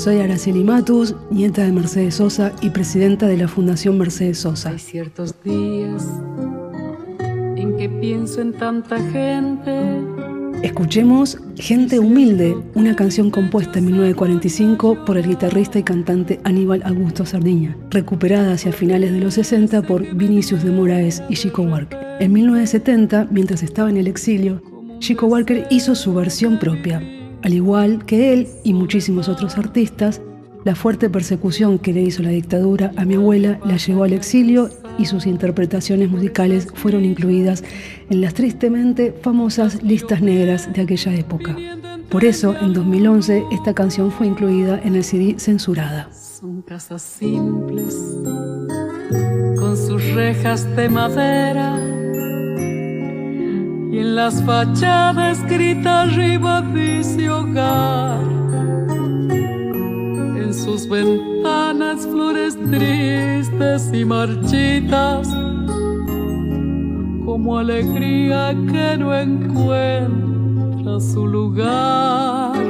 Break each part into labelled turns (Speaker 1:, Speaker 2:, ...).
Speaker 1: Soy Araceli Matus, nieta de Mercedes Sosa y presidenta de la Fundación Mercedes Sosa.
Speaker 2: Hay ciertos días en que pienso en tanta gente.
Speaker 1: Escuchemos Gente Humilde, una canción compuesta en 1945 por el guitarrista y cantante Aníbal Augusto Sardiña, recuperada hacia finales de los 60 por Vinicius de Moraes y Chico Walker. En 1970, mientras estaba en el exilio, Chico Walker hizo su versión propia. Al igual que él y muchísimos otros artistas, la fuerte persecución que le hizo la dictadura a mi abuela la llevó al exilio y sus interpretaciones musicales fueron incluidas en las tristemente famosas listas negras de aquella época. Por eso, en 2011, esta canción fue incluida en el CD Censurada.
Speaker 2: Son casas simples, con sus rejas de madera las fachadas escrita arriba dice hogar. En sus ventanas flores tristes y marchitas, como alegría que no encuentra su lugar.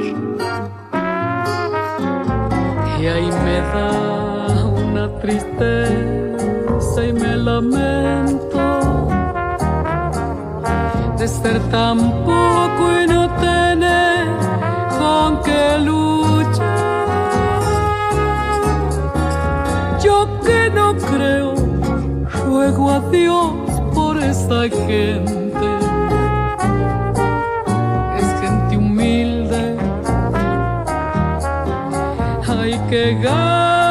Speaker 2: Y ahí me da una tristeza y me lamento de ser tan poco y no tener con qué luchar. Yo que no creo, ruego a Dios por esa gente. Es gente humilde. Hay que ganas